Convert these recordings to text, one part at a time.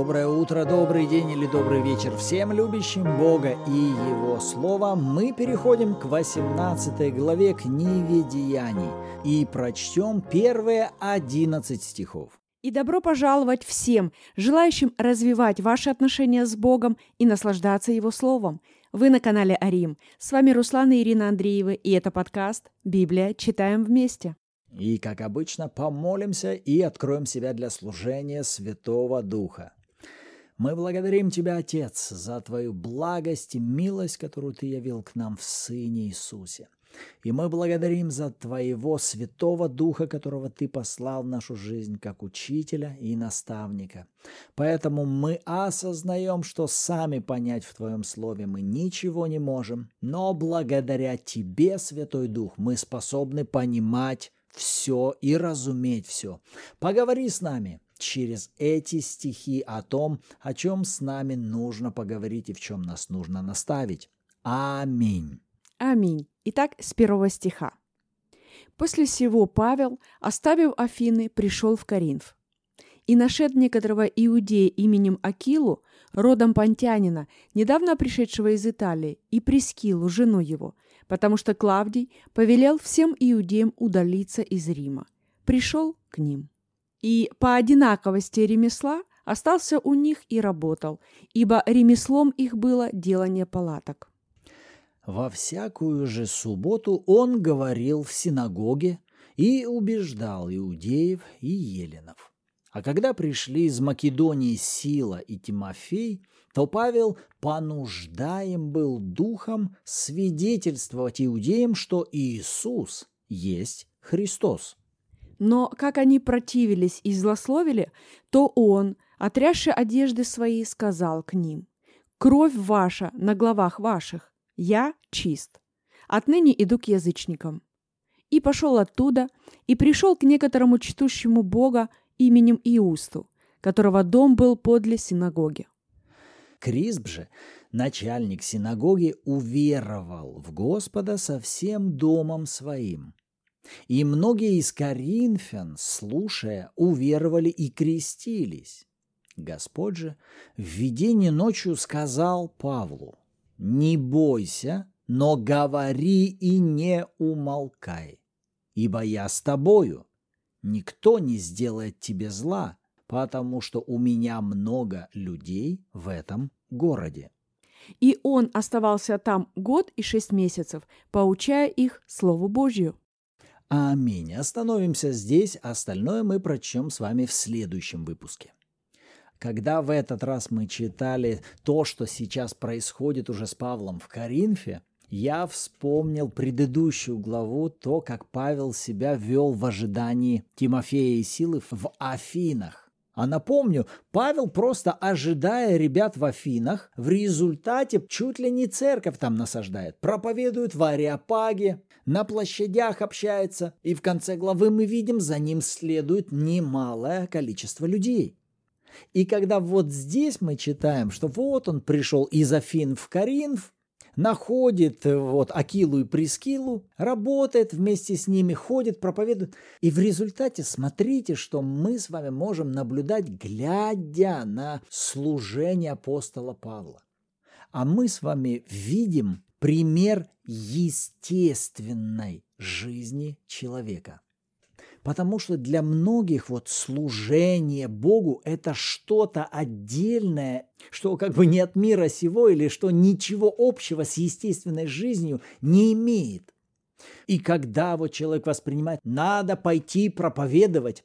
Доброе утро, добрый день или добрый вечер всем любящим Бога и Его Слово. Мы переходим к 18 главе книги Деяний и прочтем первые 11 стихов. И добро пожаловать всем, желающим развивать ваши отношения с Богом и наслаждаться Его Словом. Вы на канале Арим. С вами Руслан и Ирина Андреевы, и это подкаст «Библия. Читаем вместе». И, как обычно, помолимся и откроем себя для служения Святого Духа. Мы благодарим Тебя, Отец, за Твою благость и милость, которую Ты явил к нам в Сыне Иисусе. И мы благодарим за Твоего Святого Духа, которого Ты послал в нашу жизнь как учителя и наставника. Поэтому мы осознаем, что сами понять в Твоем Слове мы ничего не можем, но благодаря Тебе, Святой Дух, мы способны понимать все и разуметь все. Поговори с нами через эти стихи о том, о чем с нами нужно поговорить и в чем нас нужно наставить. Аминь. Аминь. Итак, с первого стиха. После сего Павел, оставив Афины, пришел в Коринф. И нашед некоторого иудея именем Акилу, родом понтянина, недавно пришедшего из Италии, и Прескилу, жену его – потому что Клавдий повелел всем иудеям удалиться из Рима. Пришел к ним. И по одинаковости ремесла остался у них и работал, ибо ремеслом их было делание палаток. Во всякую же субботу он говорил в синагоге и убеждал иудеев и еленов. А когда пришли из Македонии Сила и Тимофей, то Павел понуждаем был духом свидетельствовать иудеям, что Иисус есть Христос. Но как они противились и злословили, то он, отрясши одежды свои, сказал к ним, «Кровь ваша на головах ваших, я чист. Отныне иду к язычникам». И пошел оттуда, и пришел к некоторому чтущему Бога именем Иусту, которого дом был подле синагоги. Крисп же, начальник синагоги, уверовал в Господа со всем домом своим. И многие из коринфян, слушая, уверовали и крестились. Господь же в видении ночью сказал Павлу, «Не бойся, но говори и не умолкай, ибо я с тобою, никто не сделает тебе зла, потому что у меня много людей в этом городе. И он оставался там год и шесть месяцев, поучая их Слову Божью. Аминь. Остановимся здесь, остальное мы прочтем с вами в следующем выпуске. Когда в этот раз мы читали то, что сейчас происходит уже с Павлом в Коринфе, я вспомнил предыдущую главу, то, как Павел себя вел в ожидании Тимофея и Силы в Афинах. А напомню, Павел просто ожидая ребят в Афинах, в результате чуть ли не церковь там насаждает, проповедует в Ариапаге, на площадях общается, и в конце главы мы видим, за ним следует немалое количество людей. И когда вот здесь мы читаем, что вот он пришел из Афин в Коринф, находит э, вот Акилу и Прескилу, работает вместе с ними, ходит, проповедует. И в результате смотрите, что мы с вами можем наблюдать, глядя на служение апостола Павла. А мы с вами видим пример естественной жизни человека – Потому что для многих вот служение Богу – это что-то отдельное, что как бы не от мира сего или что ничего общего с естественной жизнью не имеет. И когда вот человек воспринимает, надо пойти проповедовать,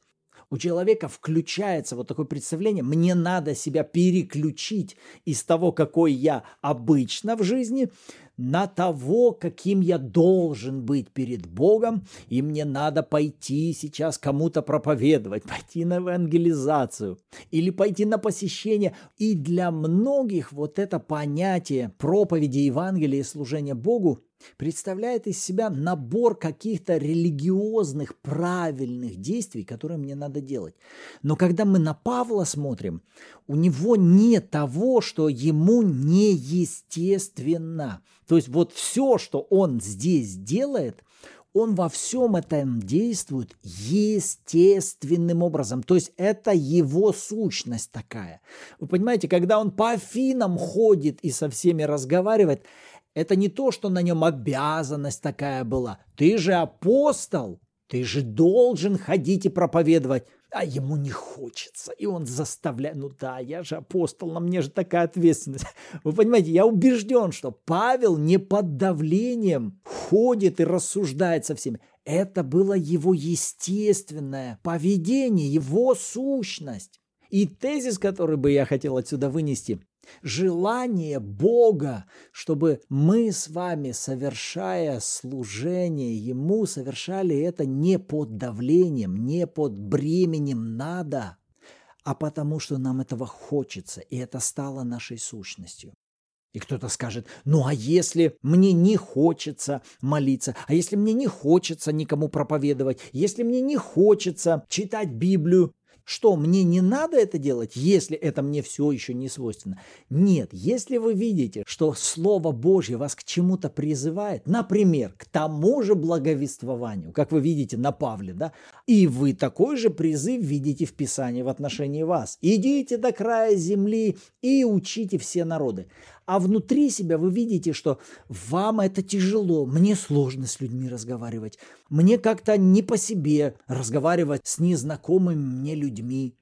у человека включается вот такое представление, мне надо себя переключить из того, какой я обычно в жизни, на того, каким я должен быть перед Богом, и мне надо пойти сейчас кому-то проповедовать, пойти на евангелизацию или пойти на посещение. И для многих вот это понятие проповеди Евангелия и служения Богу представляет из себя набор каких-то религиозных правильных действий, которые мне надо делать. Но когда мы на Павла смотрим, у него нет того, что ему неестественно. То есть вот все, что он здесь делает, он во всем этом действует естественным образом. То есть это его сущность такая. Вы понимаете, когда он по Афинам ходит и со всеми разговаривает, это не то, что на нем обязанность такая была. Ты же апостол, ты же должен ходить и проповедовать а ему не хочется, и он заставляет, ну да, я же апостол, на мне же такая ответственность. Вы понимаете, я убежден, что Павел не под давлением ходит и рассуждает со всеми. Это было его естественное поведение, его сущность. И тезис, который бы я хотел отсюда вынести, желание Бога, чтобы мы с вами, совершая служение Ему, совершали это не под давлением, не под бременем надо, а потому что нам этого хочется, и это стало нашей сущностью. И кто-то скажет, ну а если мне не хочется молиться, а если мне не хочется никому проповедовать, если мне не хочется читать Библию, что, мне не надо это делать, если это мне все еще не свойственно? Нет, если вы видите, что Слово Божье вас к чему-то призывает, например, к тому же благовествованию, как вы видите на Павле, да, и вы такой же призыв видите в Писании в отношении вас. Идите до края земли и учите все народы а внутри себя вы видите, что вам это тяжело, мне сложно с людьми разговаривать, мне как-то не по себе разговаривать с незнакомыми мне людьми,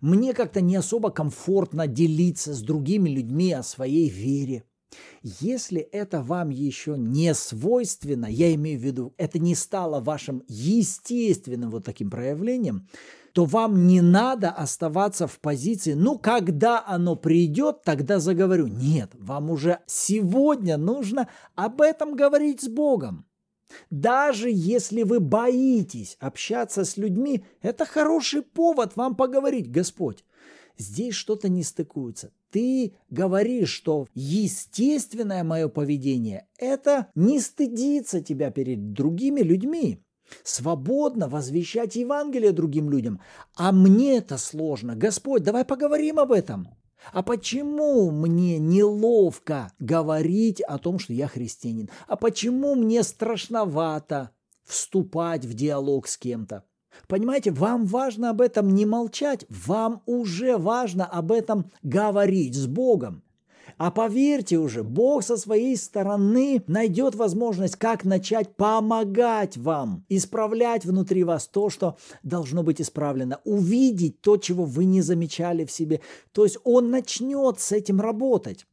мне как-то не особо комфортно делиться с другими людьми о своей вере. Если это вам еще не свойственно, я имею в виду, это не стало вашим естественным вот таким проявлением, то вам не надо оставаться в позиции, ну, когда оно придет, тогда заговорю. Нет, вам уже сегодня нужно об этом говорить с Богом. Даже если вы боитесь общаться с людьми, это хороший повод вам поговорить, Господь. Здесь что-то не стыкуется. Ты говоришь, что естественное мое поведение – это не стыдиться тебя перед другими людьми свободно возвещать Евангелие другим людям. А мне это сложно. Господь, давай поговорим об этом. А почему мне неловко говорить о том, что я христианин? А почему мне страшновато вступать в диалог с кем-то? Понимаете, вам важно об этом не молчать, вам уже важно об этом говорить с Богом. А поверьте уже, Бог со своей стороны найдет возможность, как начать помогать вам, исправлять внутри вас то, что должно быть исправлено, увидеть то, чего вы не замечали в себе. То есть Он начнет с этим работать.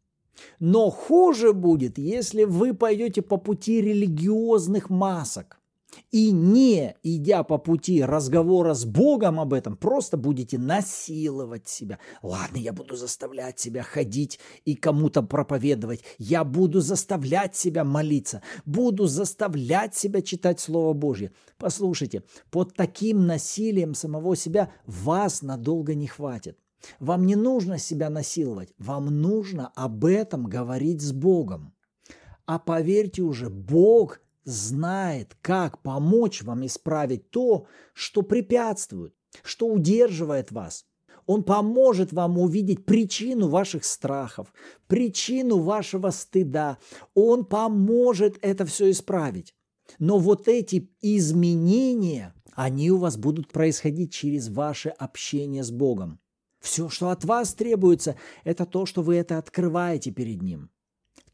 Но хуже будет, если вы пойдете по пути религиозных масок – и не идя по пути разговора с Богом об этом, просто будете насиловать себя. Ладно, я буду заставлять себя ходить и кому-то проповедовать. Я буду заставлять себя молиться. Буду заставлять себя читать Слово Божье. Послушайте, под таким насилием самого себя вас надолго не хватит. Вам не нужно себя насиловать, вам нужно об этом говорить с Богом. А поверьте уже, Бог знает, как помочь вам исправить то, что препятствует, что удерживает вас. Он поможет вам увидеть причину ваших страхов, причину вашего стыда. Он поможет это все исправить. Но вот эти изменения, они у вас будут происходить через ваше общение с Богом. Все, что от вас требуется, это то, что вы это открываете перед Ним.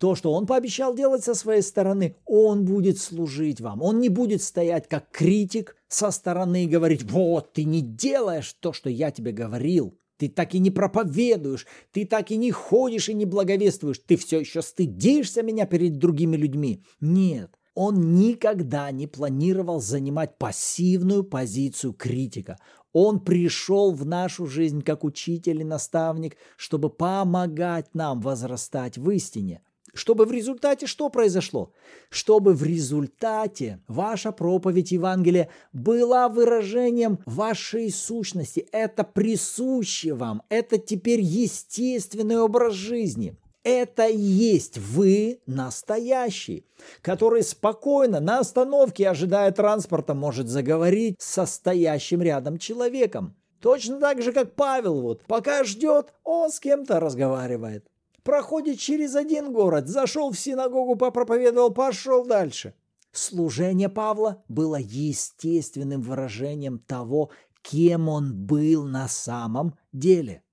То, что Он пообещал делать со своей стороны, Он будет служить вам. Он не будет стоять как критик со стороны и говорить, вот, ты не делаешь то, что я тебе говорил. Ты так и не проповедуешь, ты так и не ходишь и не благовествуешь, ты все еще стыдишься меня перед другими людьми. Нет, он никогда не планировал занимать пассивную позицию критика. Он пришел в нашу жизнь как учитель и наставник, чтобы помогать нам возрастать в истине. Чтобы в результате что произошло? Чтобы в результате ваша проповедь Евангелия была выражением вашей сущности. Это присуще вам. Это теперь естественный образ жизни. Это и есть вы настоящий, который спокойно на остановке, ожидая транспорта, может заговорить с стоящим рядом человеком. Точно так же, как Павел, вот, пока ждет, он с кем-то разговаривает проходит через один город, зашел в синагогу, попроповедовал, пошел дальше. Служение Павла было естественным выражением того, кем он был на самом деле.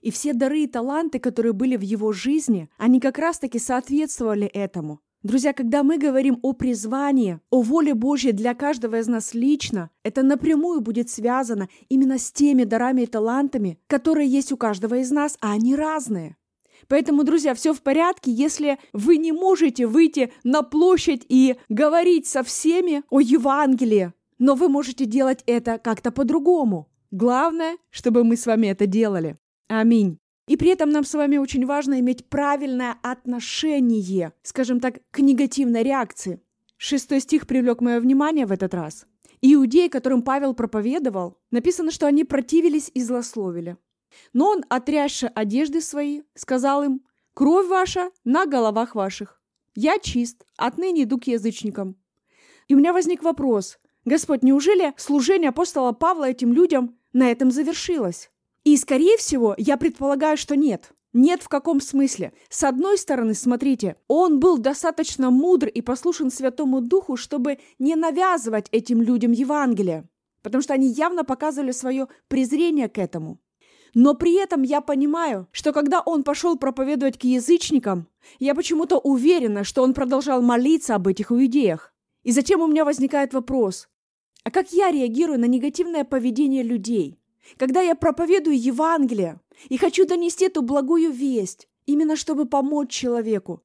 И все дары и таланты, которые были в его жизни, они как раз-таки соответствовали этому. Друзья, когда мы говорим о призвании, о воле Божьей для каждого из нас лично, это напрямую будет связано именно с теми дарами и талантами, которые есть у каждого из нас, а они разные. Поэтому, друзья, все в порядке, если вы не можете выйти на площадь и говорить со всеми о Евангелии, но вы можете делать это как-то по-другому. Главное, чтобы мы с вами это делали. Аминь. И при этом нам с вами очень важно иметь правильное отношение, скажем так, к негативной реакции. Шестой стих привлек мое внимание в этот раз. Иудеи, которым Павел проповедовал, написано, что они противились и злословили. Но он, отрясши одежды свои, сказал им, «Кровь ваша на головах ваших. Я чист, отныне иду к язычникам». И у меня возник вопрос, Господь, неужели служение апостола Павла этим людям на этом завершилось? И, скорее всего, я предполагаю, что нет. Нет в каком смысле. С одной стороны, смотрите, он был достаточно мудр и послушен Святому Духу, чтобы не навязывать этим людям Евангелие, потому что они явно показывали свое презрение к этому. Но при этом я понимаю, что когда он пошел проповедовать к язычникам, я почему-то уверена, что он продолжал молиться об этих иудеях. И затем у меня возникает вопрос, а как я реагирую на негативное поведение людей? Когда я проповедую Евангелие и хочу донести эту благую весть, именно чтобы помочь человеку.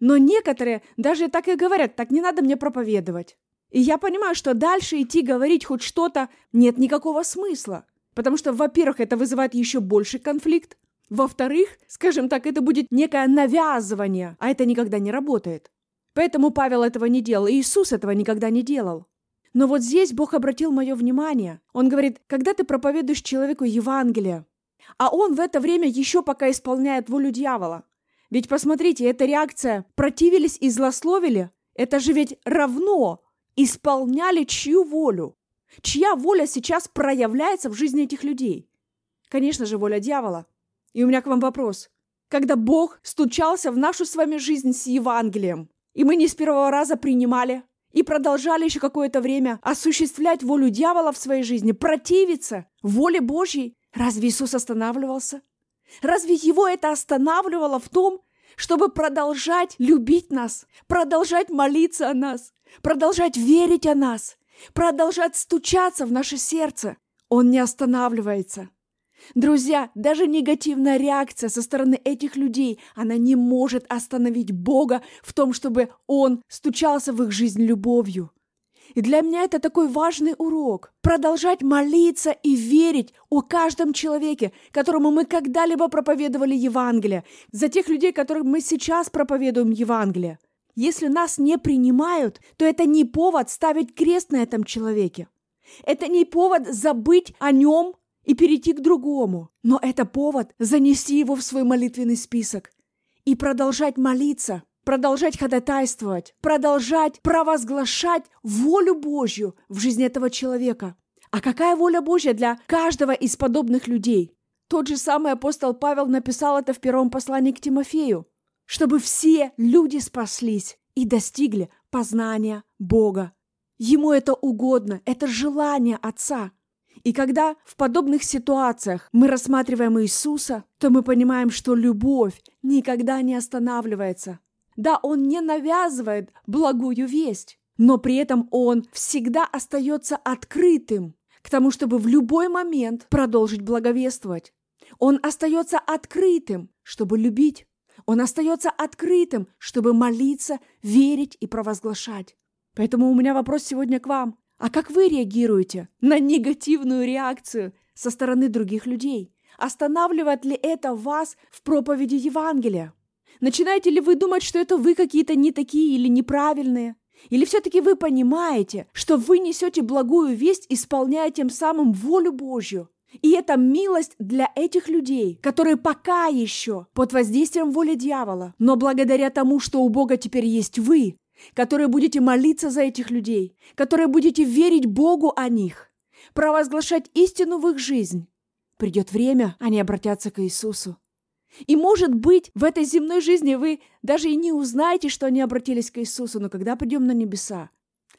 Но некоторые даже так и говорят, так не надо мне проповедовать. И я понимаю, что дальше идти говорить хоть что-то нет никакого смысла. Потому что, во-первых, это вызывает еще больше конфликт. Во-вторых, скажем так, это будет некое навязывание, а это никогда не работает. Поэтому Павел этого не делал, и Иисус этого никогда не делал. Но вот здесь Бог обратил мое внимание. Он говорит, когда ты проповедуешь человеку Евангелие, а он в это время еще пока исполняет волю дьявола. Ведь посмотрите, эта реакция «противились и злословили» – это же ведь равно исполняли чью волю? Чья воля сейчас проявляется в жизни этих людей? Конечно же, воля дьявола. И у меня к вам вопрос. Когда Бог стучался в нашу с вами жизнь с Евангелием, и мы не с первого раза принимали, и продолжали еще какое-то время осуществлять волю дьявола в своей жизни, противиться воле Божьей, разве Иисус останавливался? Разве его это останавливало в том, чтобы продолжать любить нас, продолжать молиться о нас, продолжать верить о нас, продолжать стучаться в наше сердце? Он не останавливается. Друзья, даже негативная реакция со стороны этих людей, она не может остановить Бога в том, чтобы Он стучался в их жизнь любовью. И для меня это такой важный урок. Продолжать молиться и верить о каждом человеке, которому мы когда-либо проповедовали Евангелие, за тех людей, которым мы сейчас проповедуем Евангелие. Если нас не принимают, то это не повод ставить крест на этом человеке. Это не повод забыть о нем и перейти к другому. Но это повод занести его в свой молитвенный список и продолжать молиться, продолжать ходатайствовать, продолжать провозглашать волю Божью в жизни этого человека. А какая воля Божья для каждого из подобных людей? Тот же самый апостол Павел написал это в первом послании к Тимофею, чтобы все люди спаслись и достигли познания Бога. Ему это угодно, это желание Отца – и когда в подобных ситуациях мы рассматриваем Иисуса, то мы понимаем, что любовь никогда не останавливается. Да, Он не навязывает благую весть, но при этом Он всегда остается открытым к тому, чтобы в любой момент продолжить благовествовать. Он остается открытым, чтобы любить. Он остается открытым, чтобы молиться, верить и провозглашать. Поэтому у меня вопрос сегодня к вам. А как вы реагируете на негативную реакцию со стороны других людей? Останавливает ли это вас в проповеди Евангелия? Начинаете ли вы думать, что это вы какие-то не такие или неправильные? Или все-таки вы понимаете, что вы несете благую весть, исполняя тем самым волю Божью? И это милость для этих людей, которые пока еще под воздействием воли дьявола, но благодаря тому, что у Бога теперь есть вы, которые будете молиться за этих людей, которые будете верить Богу о них, провозглашать истину в их жизнь. Придет время, они обратятся к Иисусу. И, может быть, в этой земной жизни вы даже и не узнаете, что они обратились к Иисусу, но когда придем на небеса,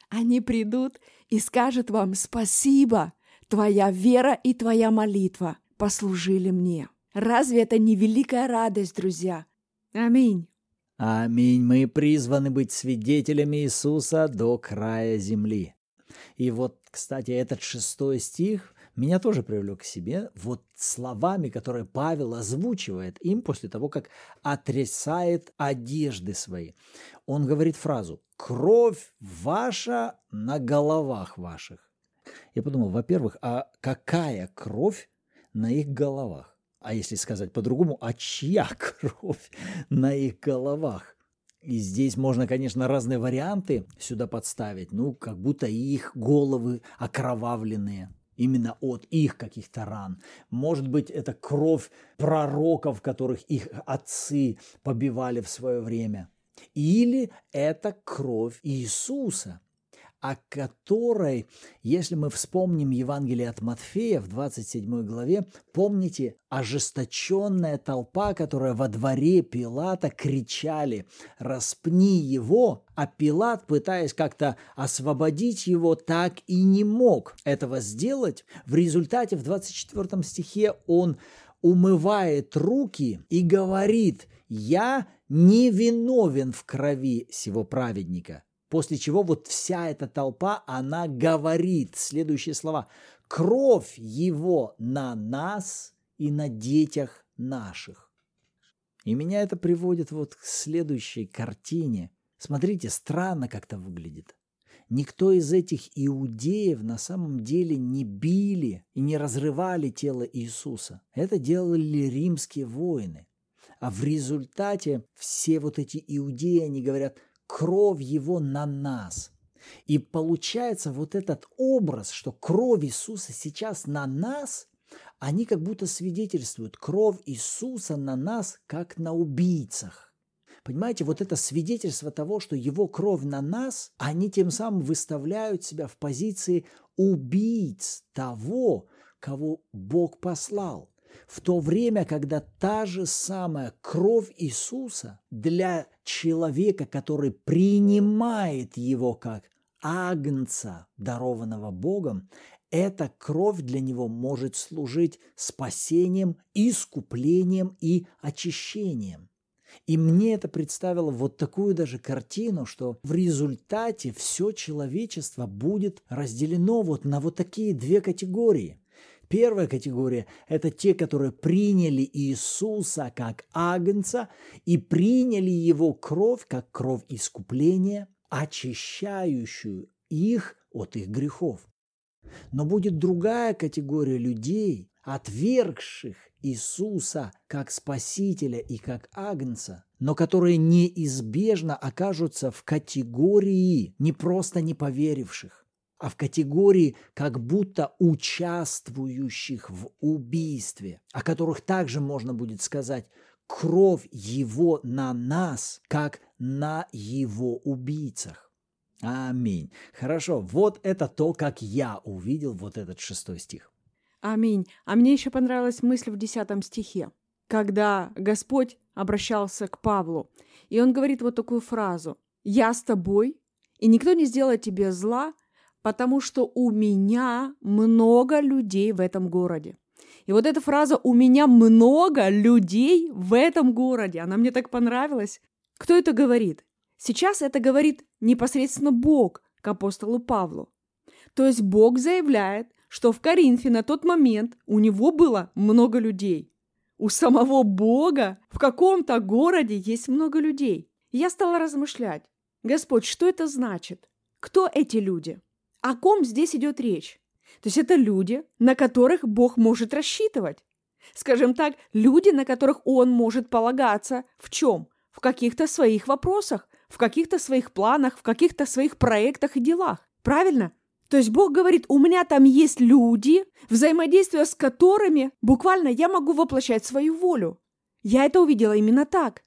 они придут и скажут вам «Спасибо, твоя вера и твоя молитва послужили мне». Разве это не великая радость, друзья? Аминь. Аминь. Мы призваны быть свидетелями Иисуса до края земли. И вот, кстати, этот шестой стих меня тоже привлек к себе вот словами, которые Павел озвучивает им после того, как отрясает одежды свои. Он говорит фразу «Кровь ваша на головах ваших». Я подумал, во-первых, а какая кровь на их головах? А если сказать по-другому, а чья кровь на их головах? И здесь можно, конечно, разные варианты сюда подставить. Ну, как будто их головы окровавленные именно от их каких-то ран. Может быть, это кровь пророков, которых их отцы побивали в свое время. Или это кровь Иисуса, о которой, если мы вспомним Евангелие от Матфея в 27 главе, помните, ожесточенная толпа, которая во дворе Пилата кричали «Распни его!», а Пилат, пытаясь как-то освободить его, так и не мог этого сделать. В результате в 24 стихе он умывает руки и говорит «Я не виновен в крови сего праведника». После чего вот вся эта толпа, она говорит следующие слова. «Кровь его на нас и на детях наших». И меня это приводит вот к следующей картине. Смотрите, странно как-то выглядит. Никто из этих иудеев на самом деле не били и не разрывали тело Иисуса. Это делали римские воины. А в результате все вот эти иудеи, они говорят, кровь его на нас. И получается вот этот образ, что кровь Иисуса сейчас на нас, они как будто свидетельствуют, кровь Иисуса на нас, как на убийцах. Понимаете, вот это свидетельство того, что его кровь на нас, они тем самым выставляют себя в позиции убийц того, кого Бог послал в то время, когда та же самая кровь Иисуса для человека, который принимает его как агнца, дарованного Богом, эта кровь для него может служить спасением, искуплением и очищением. И мне это представило вот такую даже картину, что в результате все человечество будет разделено вот на вот такие две категории – Первая категория – это те, которые приняли Иисуса как агнца и приняли Его кровь как кровь искупления, очищающую их от их грехов. Но будет другая категория людей, отвергших Иисуса как Спасителя и как Агнца, но которые неизбежно окажутся в категории не просто неповеривших, а в категории как будто участвующих в убийстве, о которых также можно будет сказать кровь его на нас, как на его убийцах. Аминь. Хорошо, вот это то, как я увидел вот этот шестой стих. Аминь. А мне еще понравилась мысль в десятом стихе, когда Господь обращался к Павлу, и он говорит вот такую фразу «Я с тобой, и никто не сделает тебе зла, потому что у меня много людей в этом городе. И вот эта фраза «у меня много людей в этом городе», она мне так понравилась. Кто это говорит? Сейчас это говорит непосредственно Бог к апостолу Павлу. То есть Бог заявляет, что в Коринфе на тот момент у него было много людей. У самого Бога в каком-то городе есть много людей. я стала размышлять. Господь, что это значит? Кто эти люди? О ком здесь идет речь? То есть это люди, на которых Бог может рассчитывать. Скажем так, люди, на которых Он может полагаться в чем? В каких-то своих вопросах, в каких-то своих планах, в каких-то своих проектах и делах. Правильно? То есть Бог говорит, у меня там есть люди, взаимодействие с которыми буквально я могу воплощать свою волю. Я это увидела именно так.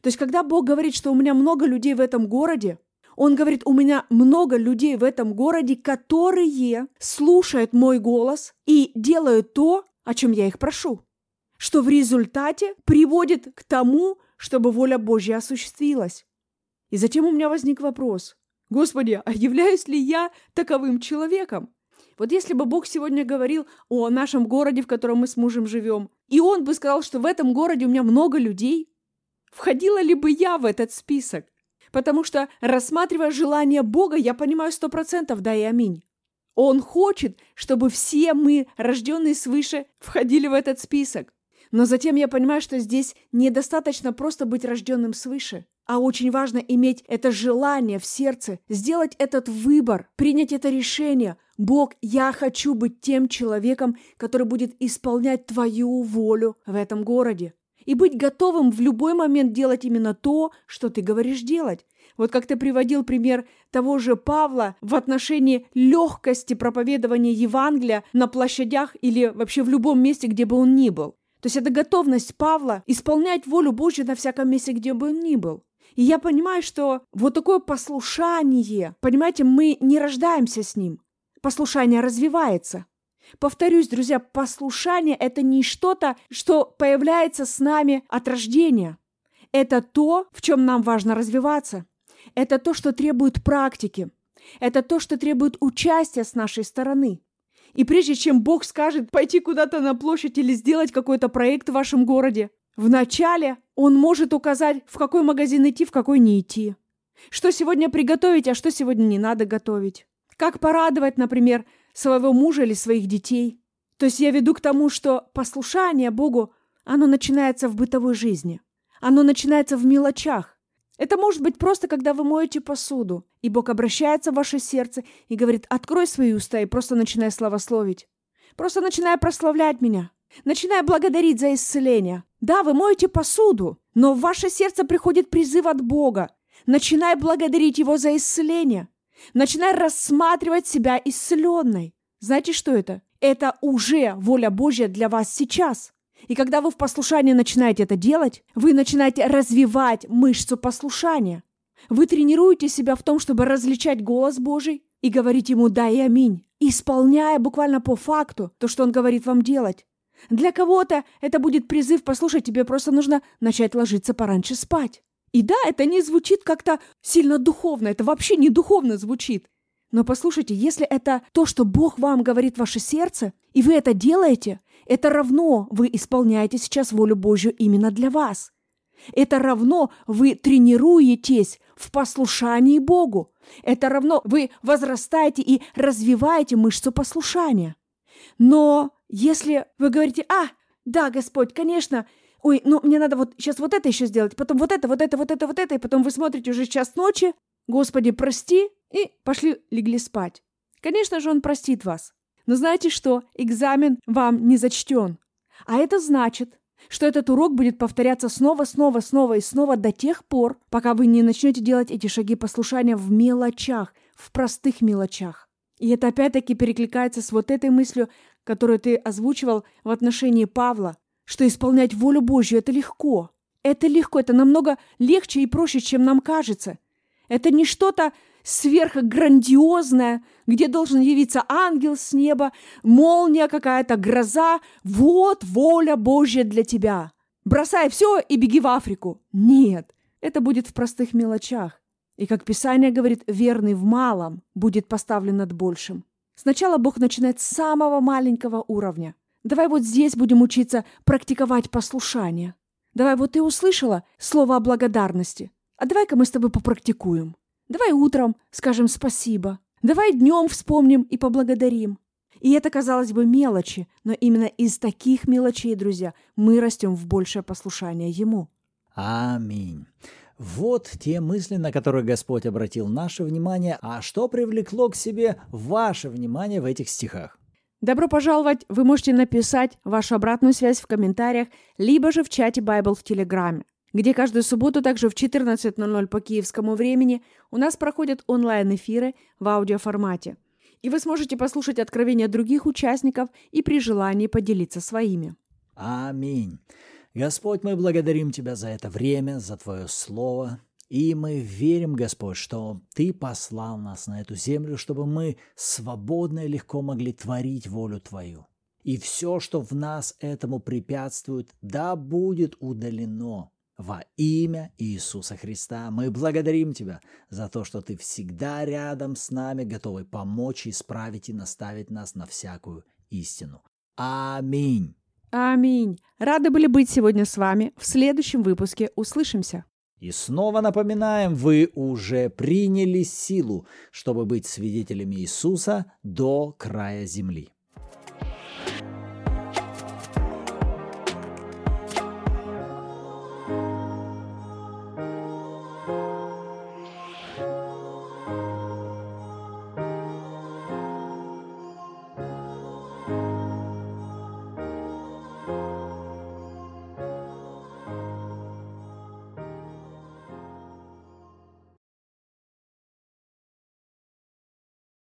То есть когда Бог говорит, что у меня много людей в этом городе, он говорит, у меня много людей в этом городе, которые слушают мой голос и делают то, о чем я их прошу. что в результате приводит к тому, чтобы воля Божья осуществилась. И затем у меня возник вопрос. Господи, а являюсь ли я таковым человеком? Вот если бы Бог сегодня говорил о нашем городе, в котором мы с мужем живем, и Он бы сказал, что в этом городе у меня много людей, входила ли бы я в этот список? Потому что, рассматривая желание Бога, я понимаю сто процентов, да и аминь. Он хочет, чтобы все мы, рожденные свыше, входили в этот список. Но затем я понимаю, что здесь недостаточно просто быть рожденным свыше, а очень важно иметь это желание в сердце, сделать этот выбор, принять это решение. Бог, я хочу быть тем человеком, который будет исполнять Твою волю в этом городе. И быть готовым в любой момент делать именно то, что Ты говоришь делать. Вот как ты приводил пример того же Павла в отношении легкости проповедования Евангелия на площадях или вообще в любом месте, где бы он ни был. То есть это готовность Павла исполнять волю Божью на всяком месте, где бы он ни был. И я понимаю, что вот такое послушание, понимаете, мы не рождаемся с ним. Послушание развивается. Повторюсь, друзья, послушание – это не что-то, что появляется с нами от рождения. Это то, в чем нам важно развиваться. Это то, что требует практики. Это то, что требует участия с нашей стороны. И прежде чем Бог скажет пойти куда-то на площадь или сделать какой-то проект в вашем городе, вначале Он может указать, в какой магазин идти, в какой не идти. Что сегодня приготовить, а что сегодня не надо готовить. Как порадовать, например, своего мужа или своих детей. То есть я веду к тому, что послушание Богу, оно начинается в бытовой жизни. Оно начинается в мелочах. Это может быть просто, когда вы моете посуду, и Бог обращается в ваше сердце и говорит, открой свои уста и просто начинай славословить. Просто начинай прославлять меня. Начинай благодарить за исцеление. Да, вы моете посуду, но в ваше сердце приходит призыв от Бога. Начинай благодарить Его за исцеление. Начинай рассматривать себя исцеленной. Знаете, что это? Это уже воля Божья для вас сейчас. И когда вы в послушании начинаете это делать, вы начинаете развивать мышцу послушания. Вы тренируете себя в том, чтобы различать голос Божий и говорить ему «да» и «аминь», исполняя буквально по факту то, что он говорит вам делать. Для кого-то это будет призыв «послушай, тебе просто нужно начать ложиться пораньше спать». И да, это не звучит как-то сильно духовно, это вообще не духовно звучит. Но послушайте, если это то, что Бог вам говорит в ваше сердце, и вы это делаете, это равно вы исполняете сейчас волю Божью именно для вас. Это равно вы тренируетесь в послушании Богу. Это равно вы возрастаете и развиваете мышцу послушания. Но если вы говорите, а, да, Господь, конечно, ой, ну мне надо вот сейчас вот это еще сделать, потом вот это, вот это, вот это, вот это, и потом вы смотрите уже час ночи, Господи, прости, и пошли легли спать. Конечно же, Он простит вас. Но знаете что? Экзамен вам не зачтен. А это значит, что этот урок будет повторяться снова, снова, снова и снова до тех пор, пока вы не начнете делать эти шаги послушания в мелочах, в простых мелочах. И это опять-таки перекликается с вот этой мыслью, которую ты озвучивал в отношении Павла, что исполнять волю Божью – это легко. Это легко, это намного легче и проще, чем нам кажется. Это не что-то сверхграндиозное, где должен явиться ангел с неба, молния какая-то, гроза. Вот воля Божья для тебя. Бросай все и беги в Африку. Нет, это будет в простых мелочах. И, как Писание говорит, верный в малом будет поставлен над большим. Сначала Бог начинает с самого маленького уровня. Давай вот здесь будем учиться практиковать послушание. Давай вот ты услышала слово о благодарности. А давай-ка мы с тобой попрактикуем. Давай утром скажем спасибо. Давай днем вспомним и поблагодарим. И это, казалось бы, мелочи, но именно из таких мелочей, друзья, мы растем в большее послушание Ему. Аминь. Вот те мысли, на которые Господь обратил наше внимание, а что привлекло к себе ваше внимание в этих стихах? Добро пожаловать! Вы можете написать вашу обратную связь в комментариях, либо же в чате Bible в Телеграме где каждую субботу также в 14.00 по киевскому времени у нас проходят онлайн-эфиры в аудиоформате. И вы сможете послушать откровения других участников и при желании поделиться своими. Аминь. Господь, мы благодарим Тебя за это время, за Твое Слово. И мы верим, Господь, что Ты послал нас на эту землю, чтобы мы свободно и легко могли творить волю Твою. И все, что в нас этому препятствует, да будет удалено. Во имя Иисуса Христа мы благодарим Тебя за то, что Ты всегда рядом с нами, готовый помочь, исправить и наставить нас на всякую истину. Аминь. Аминь. Рады были быть сегодня с вами. В следующем выпуске услышимся. И снова напоминаем, вы уже приняли силу, чтобы быть свидетелями Иисуса до края земли.